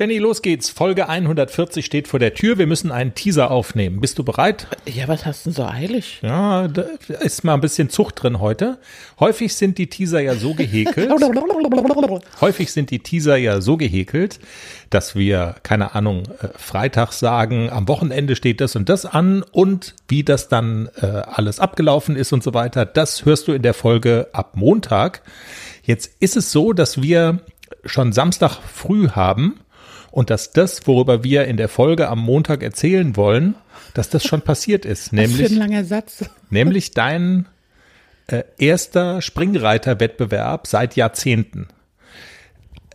Jenny, los geht's. Folge 140 steht vor der Tür. Wir müssen einen Teaser aufnehmen. Bist du bereit? Ja, was hast du denn so eilig? Ja, da ist mal ein bisschen Zucht drin heute. Häufig sind die Teaser ja so gehäkelt. häufig sind die Teaser ja so gehäkelt, dass wir, keine Ahnung, äh, Freitag sagen, am Wochenende steht das und das an und wie das dann äh, alles abgelaufen ist und so weiter. Das hörst du in der Folge ab Montag. Jetzt ist es so, dass wir schon Samstag früh haben und dass das, worüber wir in der Folge am Montag erzählen wollen, dass das schon passiert ist. Nämlich, Was für ein langer Satz. nämlich dein äh, erster Springreiter-Wettbewerb seit Jahrzehnten.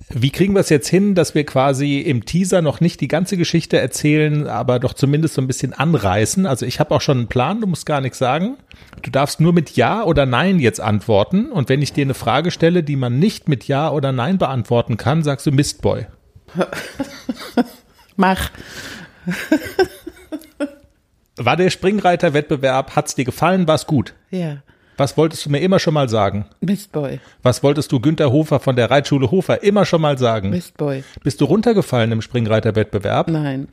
Wie kriegen wir es jetzt hin, dass wir quasi im Teaser noch nicht die ganze Geschichte erzählen, aber doch zumindest so ein bisschen anreißen? Also ich habe auch schon einen Plan, du musst gar nichts sagen. Du darfst nur mit Ja oder Nein jetzt antworten. Und wenn ich dir eine Frage stelle, die man nicht mit Ja oder Nein beantworten kann, sagst du Mistboy. Mach. War der Springreiter-Wettbewerb, hat's dir gefallen, war's gut? Ja. Was wolltest du mir immer schon mal sagen? Mistboy. Was wolltest du Günter Hofer von der Reitschule Hofer immer schon mal sagen? Mistboy. Bist du runtergefallen im Springreiter-Wettbewerb? Nein.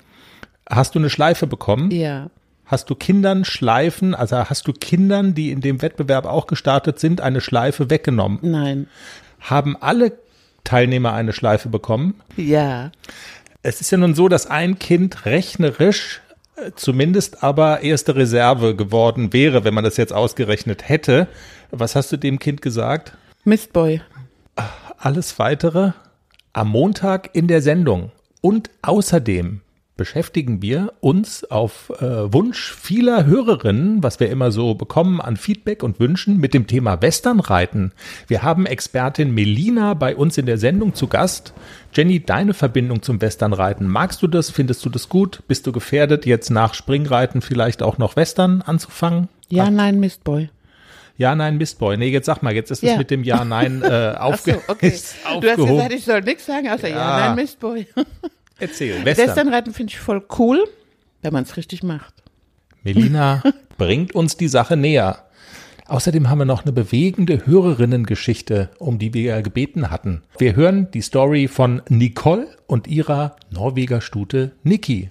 Hast du eine Schleife bekommen? Ja. Hast du Kindern Schleifen, also hast du Kindern, die in dem Wettbewerb auch gestartet sind, eine Schleife weggenommen? Nein. Haben alle Teilnehmer eine Schleife bekommen? Ja. Es ist ja nun so, dass ein Kind rechnerisch äh, zumindest aber erste Reserve geworden wäre, wenn man das jetzt ausgerechnet hätte. Was hast du dem Kind gesagt? Mistboy. Alles weitere am Montag in der Sendung. Und außerdem beschäftigen wir uns auf äh, Wunsch vieler Hörerinnen, was wir immer so bekommen an Feedback und Wünschen mit dem Thema Westernreiten. Wir haben Expertin Melina bei uns in der Sendung zu Gast. Jenny, deine Verbindung zum Westernreiten, magst du das? Findest du das gut? Bist du gefährdet, jetzt nach Springreiten vielleicht auch noch Western anzufangen? Ja, nein, Mistboy. Ja, nein, Mistboy. Nee, jetzt sag mal, jetzt ist es Ja. mit dem Ja, Nein äh, aufge so, okay. ist Du hast aufgehoben. gesagt, ich soll nichts sagen, außer ja, Ja. nein, Mistboy. Erzähl, Western. Westernreiten finde ich voll cool, wenn man es richtig macht. Melina bringt uns die Sache näher. Außerdem haben wir noch eine bewegende Hörerinnengeschichte, um die wir ja gebeten hatten. Wir hören die Story von Nicole und ihrer Norweger Stute Niki.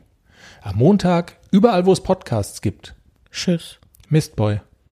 Am Montag, überall wo es Podcasts gibt. Tschüss. Mistboy.